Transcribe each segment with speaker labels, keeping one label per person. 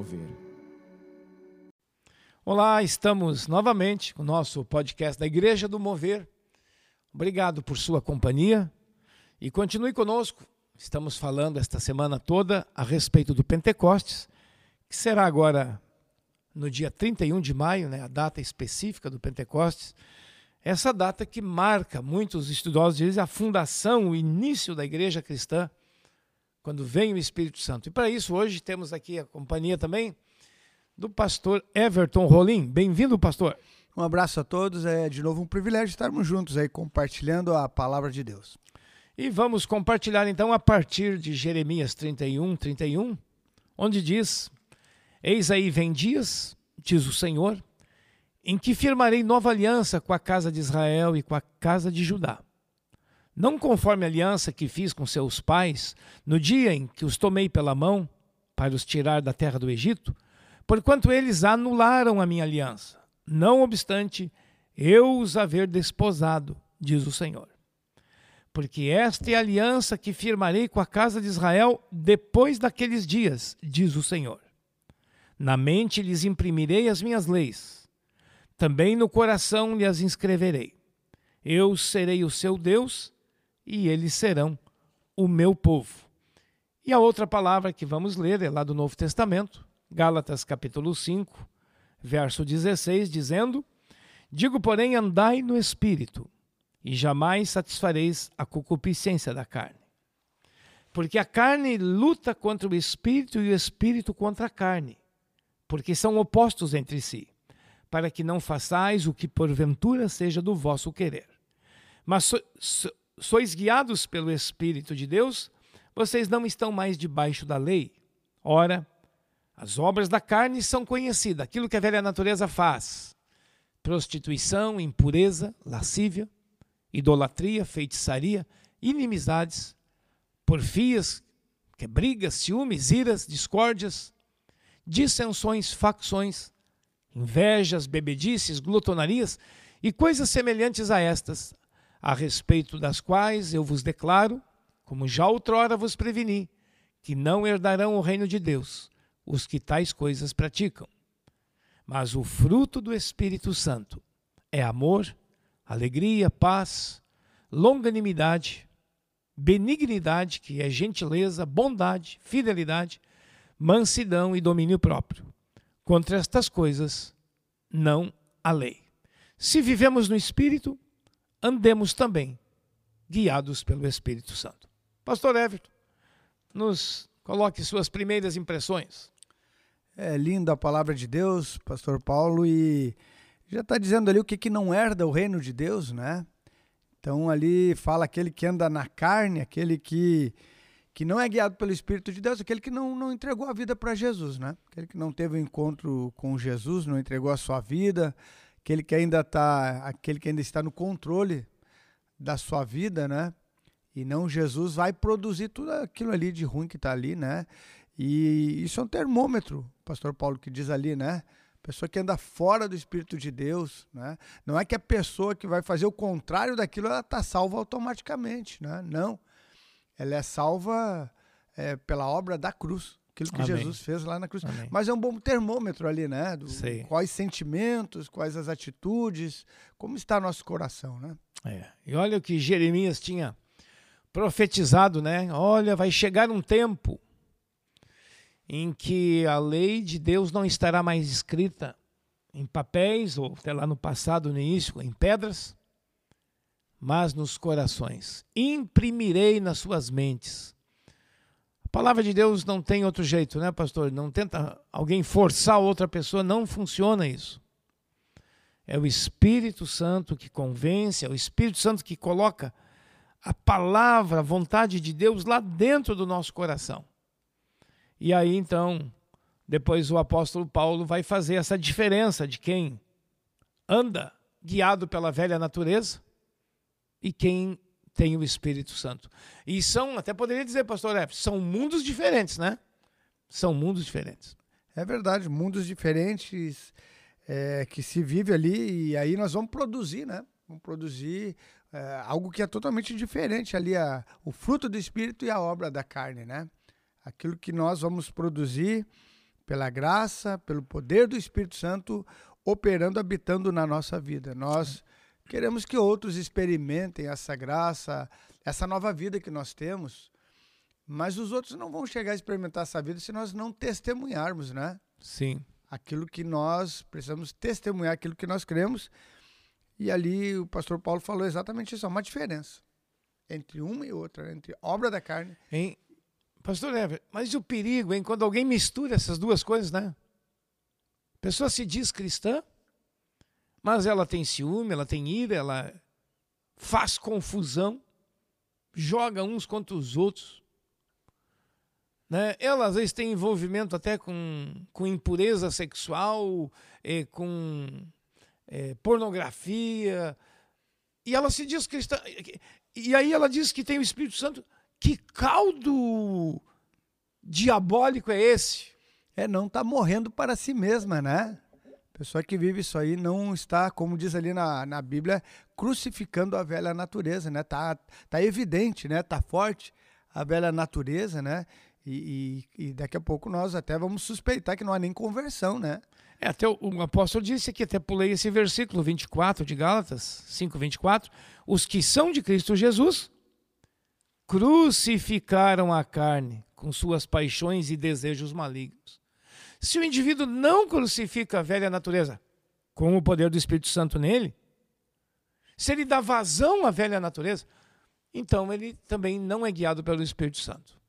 Speaker 1: Mover.
Speaker 2: Olá, estamos novamente com o nosso podcast da Igreja do Mover. Obrigado por sua companhia e continue conosco. Estamos falando esta semana toda a respeito do Pentecostes, que será agora no dia 31 de maio, né, a data específica do Pentecostes. Essa data que marca, muitos estudiosos dizem, a fundação, o início da igreja cristã quando vem o Espírito Santo. E para isso, hoje temos aqui a companhia também do pastor Everton Rolim. Bem-vindo, pastor.
Speaker 3: Um abraço a todos. É de novo um privilégio estarmos juntos aí compartilhando a palavra de Deus.
Speaker 2: E vamos compartilhar então a partir de Jeremias 31, 31, onde diz: Eis aí vem dias, diz o Senhor, em que firmarei nova aliança com a casa de Israel e com a casa de Judá não conforme a aliança que fiz com seus pais no dia em que os tomei pela mão para os tirar da terra do Egito, porquanto eles anularam a minha aliança. Não obstante, eu os haver desposado, diz o Senhor. Porque esta é a aliança que firmarei com a casa de Israel depois daqueles dias, diz o Senhor. Na mente lhes imprimirei as minhas leis, também no coração lhes inscreverei. Eu serei o seu Deus e eles serão o meu povo. E a outra palavra que vamos ler é lá do Novo Testamento, Gálatas capítulo 5, verso 16, dizendo: Digo, porém, andai no espírito, e jamais satisfareis a concupiscência da carne. Porque a carne luta contra o espírito e o espírito contra a carne, porque são opostos entre si, para que não façais o que porventura seja do vosso querer. Mas so, so, sois guiados pelo Espírito de Deus, vocês não estão mais debaixo da lei. Ora, as obras da carne são conhecidas, aquilo que a velha natureza faz: prostituição, impureza, lascívia, idolatria, feitiçaria, inimizades, porfias, que é brigas, ciúmes, iras, discórdias, dissensões, facções, invejas, bebedices, glutonarias e coisas semelhantes a estas, a respeito das quais eu vos declaro, como já outrora vos preveni, que não herdarão o reino de Deus os que tais coisas praticam. Mas o fruto do Espírito Santo é amor, alegria, paz, longanimidade, benignidade, que é gentileza, bondade, fidelidade, mansidão e domínio próprio. Contra estas coisas não há lei. Se vivemos no Espírito, andemos também guiados pelo Espírito Santo. Pastor Everton, nos coloque suas primeiras impressões.
Speaker 3: É linda a palavra de Deus, Pastor Paulo, e já está dizendo ali o que, que não herda o reino de Deus, né? Então ali fala aquele que anda na carne, aquele que, que não é guiado pelo Espírito de Deus, aquele que não, não entregou a vida para Jesus, né? Aquele que não teve o um encontro com Jesus, não entregou a sua vida, aquele que ainda está, aquele que ainda está no controle da sua vida, né? E não Jesus vai produzir tudo aquilo ali de ruim que está ali, né? E isso é um termômetro, pastor Paulo que diz ali, né? Pessoa que anda fora do Espírito de Deus, né? Não é que a pessoa que vai fazer o contrário daquilo ela está salva automaticamente, né? Não, ela é salva é, pela obra da cruz aquilo que Amém. Jesus fez lá na cruz. Amém. Mas é um bom termômetro ali, né? Do, quais sentimentos, quais as atitudes, como está nosso coração, né?
Speaker 2: É. E olha o que Jeremias tinha profetizado, né? Olha, vai chegar um tempo em que a lei de Deus não estará mais escrita em papéis ou até lá no passado, no início, em pedras, mas nos corações. Imprimirei nas suas mentes palavra de Deus não tem outro jeito, né, pastor? Não tenta alguém forçar outra pessoa, não funciona isso. É o Espírito Santo que convence, é o Espírito Santo que coloca a palavra, a vontade de Deus lá dentro do nosso coração. E aí então, depois o apóstolo Paulo vai fazer essa diferença de quem anda guiado pela velha natureza e quem tem o Espírito Santo. E são, até poderia dizer, pastor F, são mundos diferentes, né? São mundos diferentes.
Speaker 3: É verdade, mundos diferentes é, que se vive ali e aí nós vamos produzir, né? Vamos produzir é, algo que é totalmente diferente ali, a, o fruto do Espírito e a obra da carne, né? Aquilo que nós vamos produzir pela graça, pelo poder do Espírito Santo operando, habitando na nossa vida. Nós queremos que outros experimentem essa graça, essa nova vida que nós temos, mas os outros não vão chegar a experimentar essa vida se nós não testemunharmos, né?
Speaker 2: Sim.
Speaker 3: Aquilo que nós precisamos testemunhar, aquilo que nós cremos. E ali o pastor Paulo falou exatamente isso, há uma diferença entre uma e outra, entre obra da carne.
Speaker 2: Hein? Pastor Ever, mas o perigo, hein, quando alguém mistura essas duas coisas, né? A pessoa se diz cristã, mas ela tem ciúme, ela tem ira, ela faz confusão, joga uns contra os outros. Né? Ela às vezes tem envolvimento até com, com impureza sexual, eh, com eh, pornografia, e ela se diz cristã. E aí ela diz que tem o Espírito Santo. Que caldo diabólico é esse?
Speaker 3: É, não está morrendo para si mesma, né? Pessoa que vive isso aí não está, como diz ali na, na Bíblia, crucificando a velha natureza, né? Tá, tá evidente, né? Tá forte a velha natureza, né? E, e, e daqui a pouco nós até vamos suspeitar que não há nem conversão, né?
Speaker 2: É, até o, o apóstolo disse aqui, até pulei esse versículo 24 de Gálatas, 5, 24. Os que são de Cristo Jesus crucificaram a carne com suas paixões e desejos malignos. Se o indivíduo não crucifica a velha natureza com o poder do Espírito Santo nele, se ele dá vazão à velha natureza, então ele também não é guiado pelo Espírito Santo.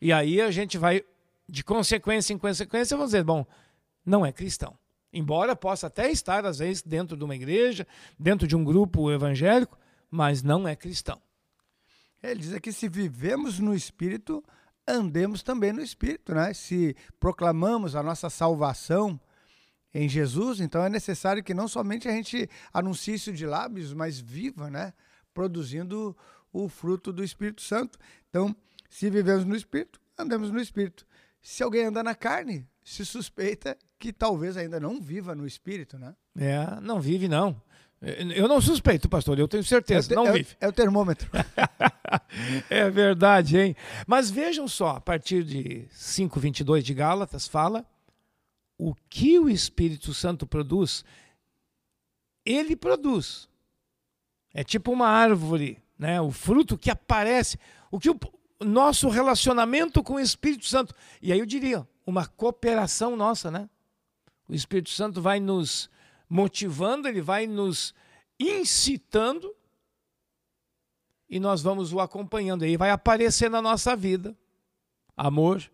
Speaker 2: E aí a gente vai, de consequência em consequência, vamos dizer, bom, não é cristão. Embora possa até estar, às vezes, dentro de uma igreja, dentro de um grupo evangélico, mas não é cristão.
Speaker 3: Ele diz aqui: se vivemos no Espírito, andemos também no Espírito, né? Se proclamamos a nossa salvação em Jesus, então é necessário que não somente a gente anuncie isso de lábios, mas viva, né? Produzindo o fruto do Espírito Santo. Então, se vivemos no Espírito, andemos no Espírito. Se alguém anda na carne, se suspeita que talvez ainda não viva no espírito, né?
Speaker 2: É, não vive não. Eu não suspeito, pastor, eu tenho certeza,
Speaker 3: é
Speaker 2: não
Speaker 3: é
Speaker 2: vive.
Speaker 3: É o termômetro.
Speaker 2: é verdade, hein? Mas vejam só, a partir de 5:22 de Gálatas fala o que o Espírito Santo produz. Ele produz. É tipo uma árvore, né? O fruto que aparece, o que o nosso relacionamento com o Espírito Santo. E aí eu diria, uma cooperação nossa, né? O Espírito Santo vai nos motivando, ele vai nos incitando e nós vamos o acompanhando. Aí vai aparecer na nossa vida amor,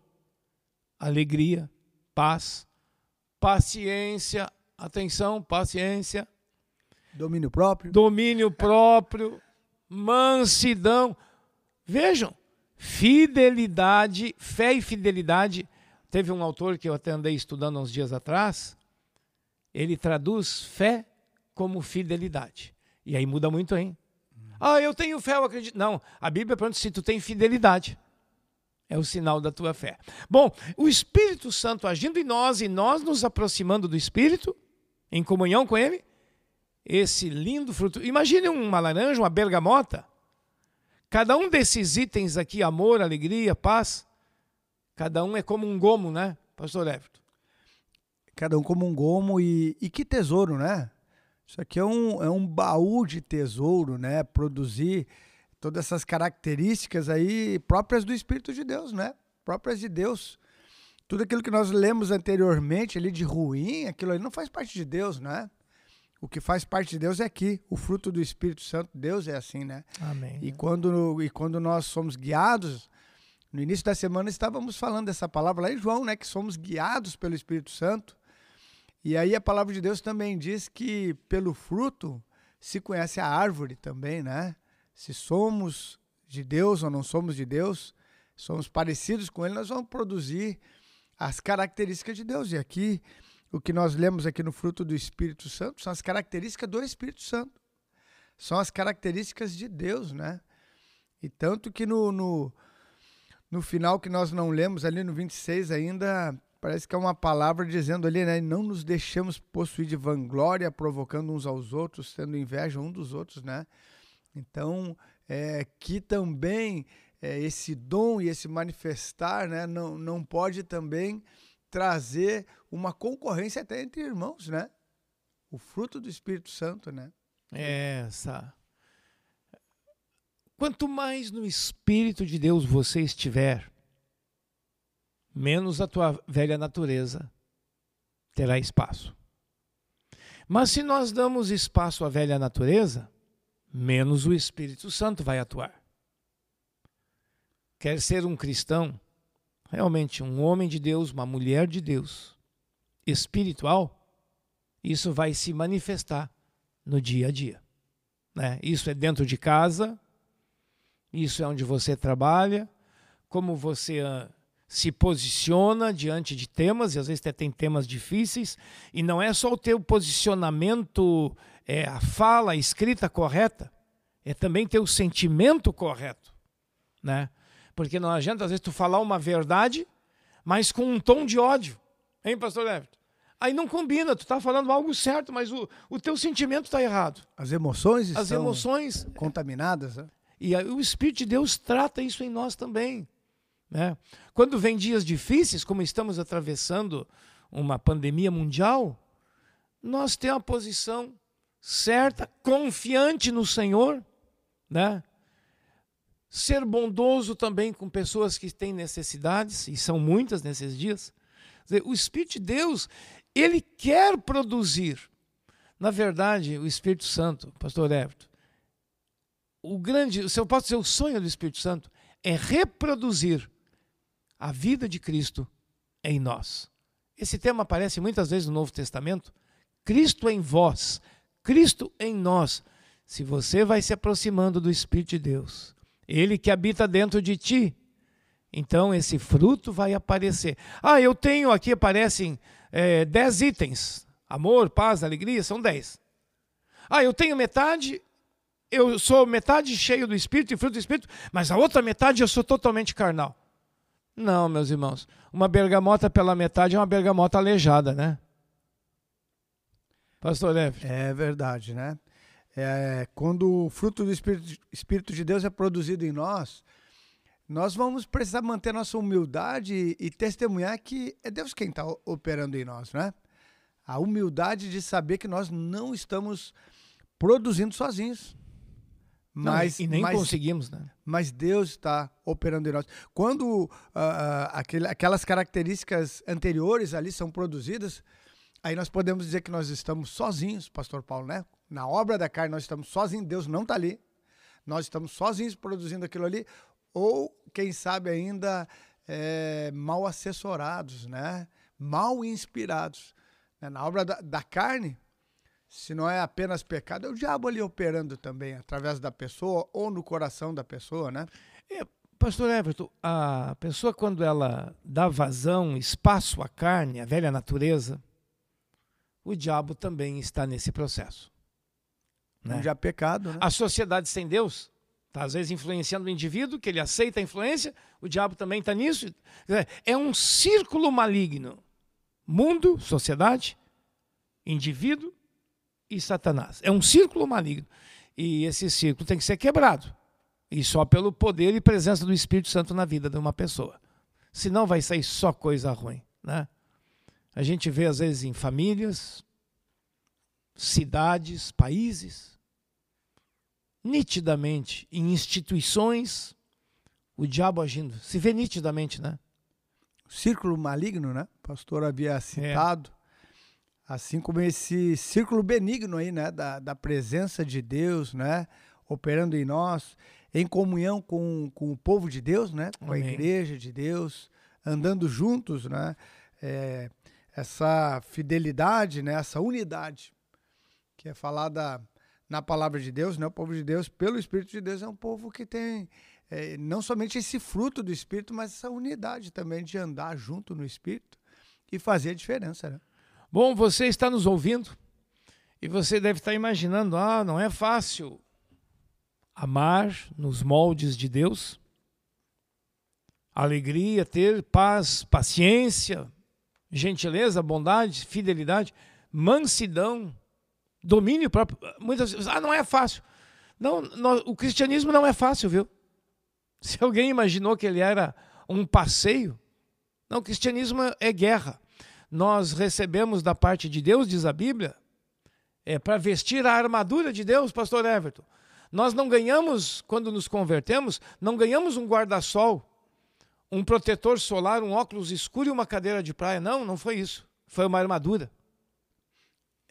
Speaker 2: alegria, paz, paciência, atenção, paciência,
Speaker 3: domínio próprio,
Speaker 2: domínio próprio, mansidão. Vejam, fidelidade, fé e fidelidade Teve um autor que eu até andei estudando uns dias atrás, ele traduz fé como fidelidade. E aí muda muito, hein? Ah, eu tenho fé, eu acredito. Não, a Bíblia pergunta se tu tem fidelidade. É o sinal da tua fé. Bom, o Espírito Santo agindo em nós e nós nos aproximando do Espírito, em comunhão com Ele, esse lindo fruto. Imagine uma laranja, uma bergamota. Cada um desses itens aqui, amor, alegria, paz, Cada um é como um gomo, né, pastor Everton?
Speaker 3: Cada um como um gomo e, e que tesouro, né? Isso aqui é um, é um baú de tesouro, né? Produzir todas essas características aí próprias do Espírito de Deus, né? Próprias de Deus. Tudo aquilo que nós lemos anteriormente ali de ruim, aquilo ali não faz parte de Deus, né? O que faz parte de Deus é aqui, o fruto do Espírito Santo. Deus é assim, né?
Speaker 2: Amém.
Speaker 3: E quando, e quando nós somos guiados no início da semana estávamos falando dessa palavra lá em João, né, que somos guiados pelo Espírito Santo. E aí a palavra de Deus também diz que pelo fruto se conhece a árvore também, né? Se somos de Deus ou não somos de Deus, somos parecidos com ele, nós vamos produzir as características de Deus. E aqui o que nós lemos aqui no fruto do Espírito Santo são as características do Espírito Santo. São as características de Deus, né? E tanto que no, no no final que nós não lemos ali no 26 ainda, parece que é uma palavra dizendo ali, né? Não nos deixamos possuir de vanglória, provocando uns aos outros, tendo inveja um dos outros, né? Então, é, que também é, esse dom e esse manifestar, né, não, não pode também trazer uma concorrência até entre irmãos, né? O fruto do Espírito Santo, né?
Speaker 2: É essa. Quanto mais no Espírito de Deus você estiver, menos a tua velha natureza terá espaço. Mas se nós damos espaço à velha natureza, menos o Espírito Santo vai atuar. Quer ser um cristão, realmente um homem de Deus, uma mulher de Deus, espiritual, isso vai se manifestar no dia a dia. Né? Isso é dentro de casa, isso é onde você trabalha, como você se posiciona diante de temas, e às vezes até tem temas difíceis, e não é só o teu posicionamento, é, a fala, a escrita correta, é também ter o sentimento correto, né? Porque não adianta, às vezes, tu falar uma verdade, mas com um tom de ódio. Hein, pastor Everton? Aí não combina, tu está falando algo certo, mas o, o teu sentimento está errado.
Speaker 3: As emoções
Speaker 2: As emoções
Speaker 3: contaminadas. Né?
Speaker 2: E aí, o Espírito de Deus trata isso em nós também. Né? Quando vem dias difíceis, como estamos atravessando uma pandemia mundial, nós temos a posição certa, confiante no Senhor, né? ser bondoso também com pessoas que têm necessidades, e são muitas nesses dias. Dizer, o Espírito de Deus, ele quer produzir. Na verdade, o Espírito Santo, pastor Everton, o grande, se eu posso dizer, o sonho do Espírito Santo é reproduzir a vida de Cristo em nós. Esse tema aparece muitas vezes no Novo Testamento. Cristo em vós, Cristo em nós. Se você vai se aproximando do Espírito de Deus, ele que habita dentro de ti. Então esse fruto vai aparecer. Ah, eu tenho aqui, aparecem é, dez itens: amor, paz, alegria, são dez. Ah, eu tenho metade, eu sou metade cheio do Espírito e fruto do Espírito, mas a outra metade eu sou totalmente carnal. Não, meus irmãos. Uma bergamota pela metade é uma bergamota aleijada, né? Pastor Leve.
Speaker 3: É verdade, né? é, quando o fruto do Espírito, Espírito de Deus é produzido em nós, nós vamos precisar manter nossa humildade e testemunhar que é Deus quem está operando em nós, né? A humildade de saber que nós não estamos produzindo sozinhos. Mas,
Speaker 2: não, e nem mas, conseguimos, né?
Speaker 3: Mas Deus está operando em nós. Quando uh, aquele, aquelas características anteriores ali são produzidas, aí nós podemos dizer que nós estamos sozinhos, Pastor Paulo, né? Na obra da carne nós estamos sozinhos, Deus não está ali. Nós estamos sozinhos produzindo aquilo ali, ou quem sabe ainda é, mal assessorados, né? mal inspirados. Né? Na obra da, da carne, se não é apenas pecado, é o diabo ali operando também, através da pessoa ou no coração da pessoa, né?
Speaker 2: É, Pastor Everton, a pessoa quando ela dá vazão, espaço à carne, à velha natureza, o diabo também está nesse processo.
Speaker 3: Né? Já pecado, né?
Speaker 2: A sociedade sem Deus está às vezes influenciando o indivíduo, que ele aceita a influência, o diabo também está nisso. É um círculo maligno. Mundo, sociedade, indivíduo e Satanás. É um círculo maligno. E esse círculo tem que ser quebrado. E só pelo poder e presença do Espírito Santo na vida de uma pessoa. Senão vai sair só coisa ruim. Né? A gente vê, às vezes, em famílias, cidades, países, nitidamente em instituições o diabo agindo. Se vê nitidamente, né?
Speaker 3: Círculo maligno, né? O pastor havia citado. É. Assim como esse círculo benigno aí, né? Da, da presença de Deus, né? Operando em nós, em comunhão com, com o povo de Deus, né? Com Amém. a igreja de Deus, andando juntos, né? É, essa fidelidade, né? Essa unidade que é falada na palavra de Deus, né? O povo de Deus, pelo Espírito de Deus, é um povo que tem é, não somente esse fruto do Espírito, mas essa unidade também de andar junto no Espírito e fazer a diferença, né?
Speaker 2: Bom, você está nos ouvindo e você deve estar imaginando, ah, não é fácil amar nos moldes de Deus, alegria, ter paz, paciência, gentileza, bondade, fidelidade, mansidão, domínio próprio. Muitas vezes, ah, não é fácil. Não, o cristianismo não é fácil, viu? Se alguém imaginou que ele era um passeio, não, o cristianismo é guerra. Nós recebemos da parte de Deus, diz a Bíblia, é para vestir a armadura de Deus, pastor Everton. Nós não ganhamos, quando nos convertemos, não ganhamos um guarda-sol, um protetor solar, um óculos escuro e uma cadeira de praia. Não, não foi isso. Foi uma armadura.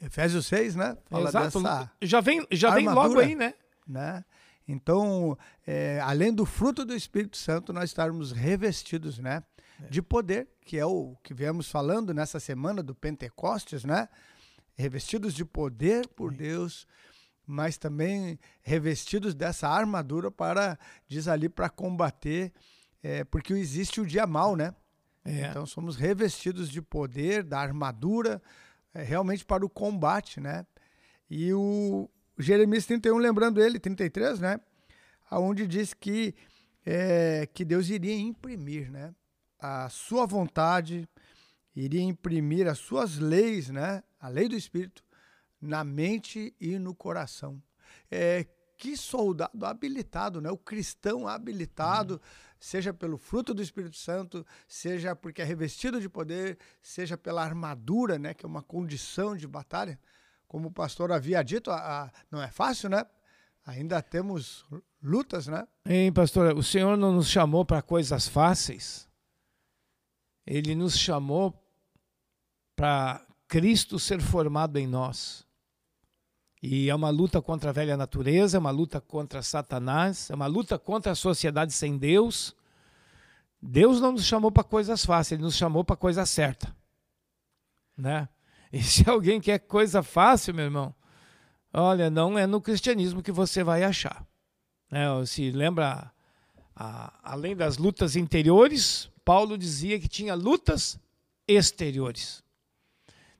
Speaker 3: Efésios 6, né?
Speaker 2: Fala Exato. Já vem, já vem logo aí, né?
Speaker 3: né? Então, é, além do fruto do Espírito Santo, nós estarmos revestidos, né? É. De poder, que é o que viemos falando nessa semana do Pentecostes, né? Revestidos de poder por Deus, mas também revestidos dessa armadura para, diz ali, para combater, é, porque existe o dia mal, né? É. Então somos revestidos de poder, da armadura, é, realmente para o combate, né? E o Jeremias 31, lembrando ele, 33, né? Onde diz que, é, que Deus iria imprimir, né? A sua vontade, iria imprimir as suas leis, né? A lei do Espírito, na mente e no coração. É, que soldado habilitado, né? O cristão habilitado, uhum. seja pelo fruto do Espírito Santo, seja porque é revestido de poder, seja pela armadura, né? Que é uma condição de batalha. Como o pastor havia dito, a, a, não é fácil, né? Ainda temos lutas, né?
Speaker 2: Hein, pastor? O Senhor não nos chamou para coisas fáceis. Ele nos chamou para Cristo ser formado em nós. E é uma luta contra a velha natureza, é uma luta contra Satanás, é uma luta contra a sociedade sem Deus. Deus não nos chamou para coisas fáceis, ele nos chamou para coisa certa. Né? E se alguém quer coisa fácil, meu irmão, olha, não é no cristianismo que você vai achar. Né? Se lembra, a, além das lutas interiores, Paulo dizia que tinha lutas exteriores.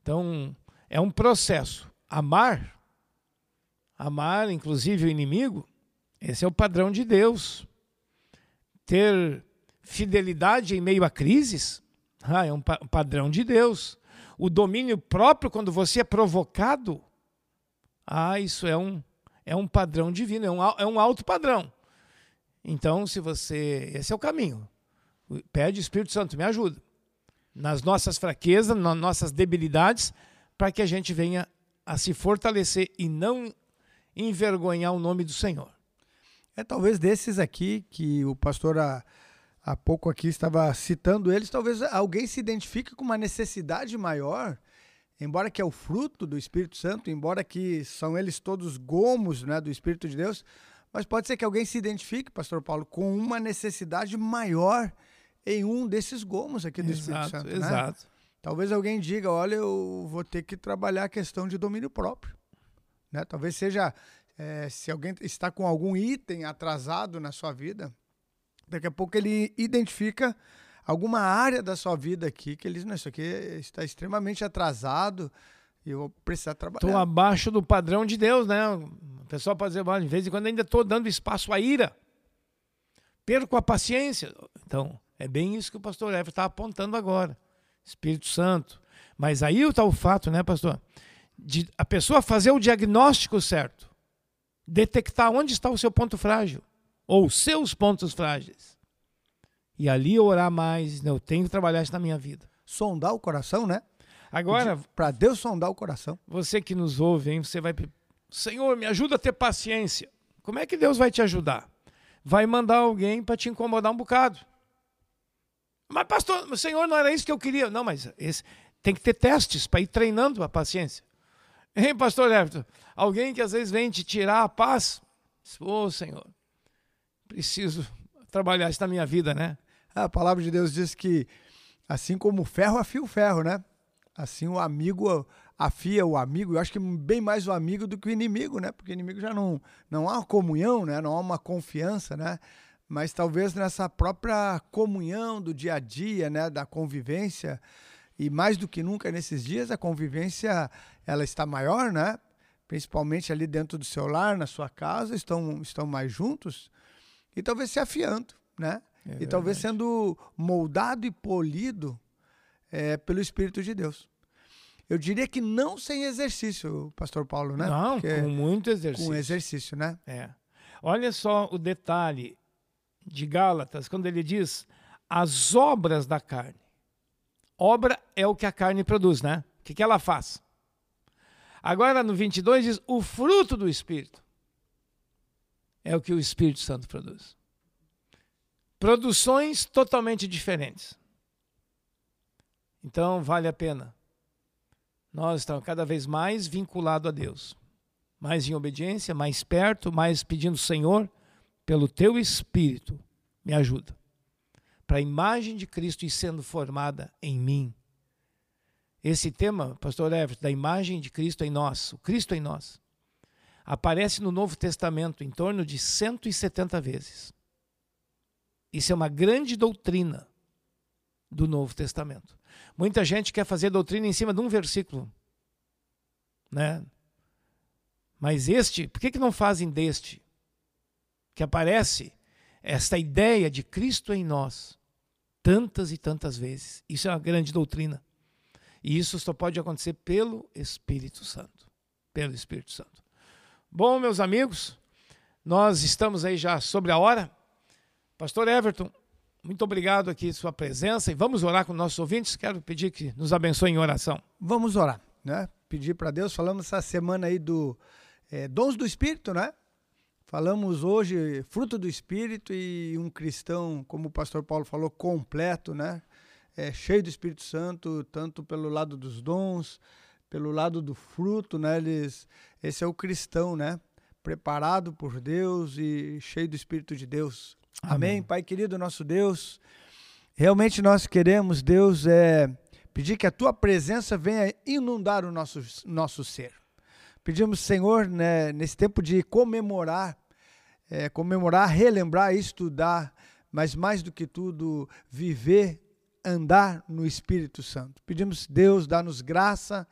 Speaker 2: Então, é um processo. Amar amar inclusive o inimigo, esse é o padrão de Deus. Ter fidelidade em meio a crises, ah, é um pa padrão de Deus. O domínio próprio, quando você é provocado, ah, isso é um, é um padrão divino, é um, é um alto padrão. Então, se você. Esse é o caminho. Pede Espírito Santo, me ajuda. Nas nossas fraquezas, nas nossas debilidades, para que a gente venha a se fortalecer e não envergonhar o nome do Senhor.
Speaker 3: É talvez desses aqui que o pastor há, há pouco aqui estava citando eles, talvez alguém se identifique com uma necessidade maior, embora que é o fruto do Espírito Santo, embora que são eles todos gomos né, do Espírito de Deus, mas pode ser que alguém se identifique, pastor Paulo, com uma necessidade maior em um desses gomos aqui do exato, Espírito Santo. Né? Exato. Né? Talvez alguém diga, olha, eu vou ter que trabalhar a questão de domínio próprio. Né? Talvez seja, é, se alguém está com algum item atrasado na sua vida, daqui a pouco ele identifica alguma área da sua vida aqui que ele diz, não, isso aqui está extremamente atrasado e eu vou precisar trabalhar.
Speaker 2: Estou abaixo do padrão de Deus, né? O pessoal pode dizer, de vez em quando ainda estou dando espaço à ira. Perco a paciência. Então, é bem isso que o pastor Everton está apontando agora. Espírito Santo. Mas aí está o fato, né, pastor? de a pessoa fazer o diagnóstico certo, detectar onde está o seu ponto frágil ou seus pontos frágeis. E ali orar mais, né? eu tenho que trabalhar isso na minha vida.
Speaker 3: Sondar o coração, né?
Speaker 2: Agora,
Speaker 3: para Deus sondar o coração.
Speaker 2: Você que nos ouve, hein? você vai Senhor, me ajuda a ter paciência. Como é que Deus vai te ajudar? Vai mandar alguém para te incomodar um bocado. Mas pastor, Senhor, não era isso que eu queria. Não, mas esse, tem que ter testes para ir treinando a paciência. Hein, pastor Everton? Alguém que às vezes vem te tirar a paz. Ô, oh, Senhor, preciso trabalhar isso na minha vida, né?
Speaker 3: A palavra de Deus diz que assim como o ferro afia o ferro, né? Assim o amigo afia o amigo. Eu acho que bem mais o amigo do que o inimigo, né? Porque o inimigo já não, não há comunhão, né? Não há uma confiança, né? Mas talvez nessa própria comunhão do dia a dia, né? Da convivência, e mais do que nunca nesses dias a convivência ela está maior, né? Principalmente ali dentro do seu lar, na sua casa, estão, estão mais juntos e talvez se afiando, né? É e talvez sendo moldado e polido é, pelo Espírito de Deus. Eu diria que não sem exercício, Pastor Paulo, né?
Speaker 2: Não, Porque com muito exercício.
Speaker 3: Com exercício, né?
Speaker 2: É. Olha só o detalhe de Gálatas, quando ele diz as obras da carne. Obra é o que a carne produz, né? O que, que ela faz? Agora no 22 diz o fruto do Espírito. É o que o Espírito Santo produz. Produções totalmente diferentes. Então vale a pena. Nós estamos cada vez mais vinculados a Deus. Mais em obediência, mais perto, mais pedindo, Senhor, pelo teu Espírito, me ajuda. Para a imagem de Cristo ir sendo formada em mim. Esse tema, pastor Everett, da imagem de Cristo em nós, o Cristo em nós, aparece no Novo Testamento em torno de 170 vezes. Isso é uma grande doutrina do Novo Testamento. Muita gente quer fazer doutrina em cima de um versículo, né? Mas este, por que, que não fazem deste? Que aparece esta ideia de Cristo em nós tantas e tantas vezes. Isso é uma grande doutrina. E isso só pode acontecer pelo Espírito Santo. Pelo Espírito Santo. Bom, meus amigos, nós estamos aí já sobre a hora. Pastor Everton, muito obrigado aqui sua presença e vamos orar com nossos ouvintes. Quero pedir que nos abençoe em oração.
Speaker 3: Vamos orar, né? Pedir para Deus. Falamos essa semana aí do é, dons do Espírito, né? Falamos hoje fruto do Espírito e um cristão, como o pastor Paulo falou, completo, né? É, cheio do Espírito Santo, tanto pelo lado dos dons, pelo lado do fruto, né? Eles, esse é o cristão, né? Preparado por Deus e cheio do Espírito de Deus. Amém. Amém. Pai querido, nosso Deus, realmente nós queremos, Deus, é, pedir que a tua presença venha inundar o nosso, nosso ser. Pedimos, Senhor, né, nesse tempo de comemorar, é, comemorar, relembrar, estudar, mas mais do que tudo, viver, andar no Espírito Santo. Pedimos, Deus, dá-nos graça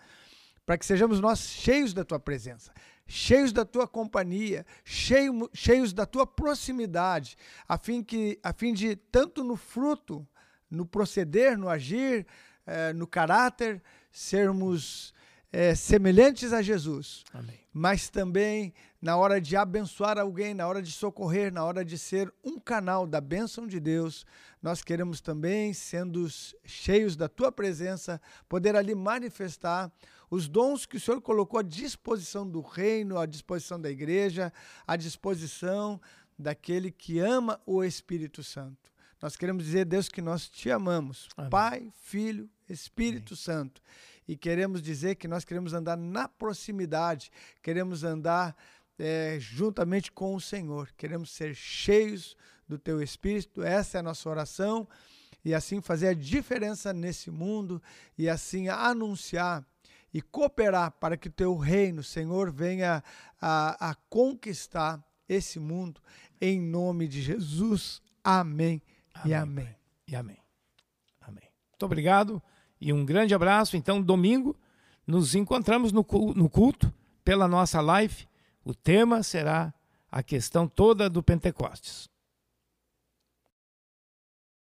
Speaker 3: para que sejamos nós cheios da tua presença, cheios da tua companhia, cheio, cheios da tua proximidade, a fim, que, a fim de, tanto no fruto, no proceder, no agir, eh, no caráter, sermos eh, semelhantes a Jesus. Amém. Mas também na hora de abençoar alguém, na hora de socorrer, na hora de ser um canal da bênção de Deus, nós queremos também, sendo cheios da tua presença, poder ali manifestar os dons que o Senhor colocou à disposição do reino, à disposição da igreja, à disposição daquele que ama o Espírito Santo. Nós queremos dizer, Deus, que nós te amamos, Amém. Pai, Filho, Espírito Amém. Santo. E queremos dizer que nós queremos andar na proximidade, queremos andar é, juntamente com o Senhor, queremos ser cheios do teu Espírito, essa é a nossa oração, e assim fazer a diferença nesse mundo e assim anunciar e cooperar para que o teu reino, Senhor, venha a, a conquistar esse mundo, em nome de Jesus. Amém, amém e amém.
Speaker 2: E amém. Amém. Muito obrigado e um grande abraço. Então, domingo, nos encontramos no culto pela nossa live. O tema será a questão toda do Pentecostes.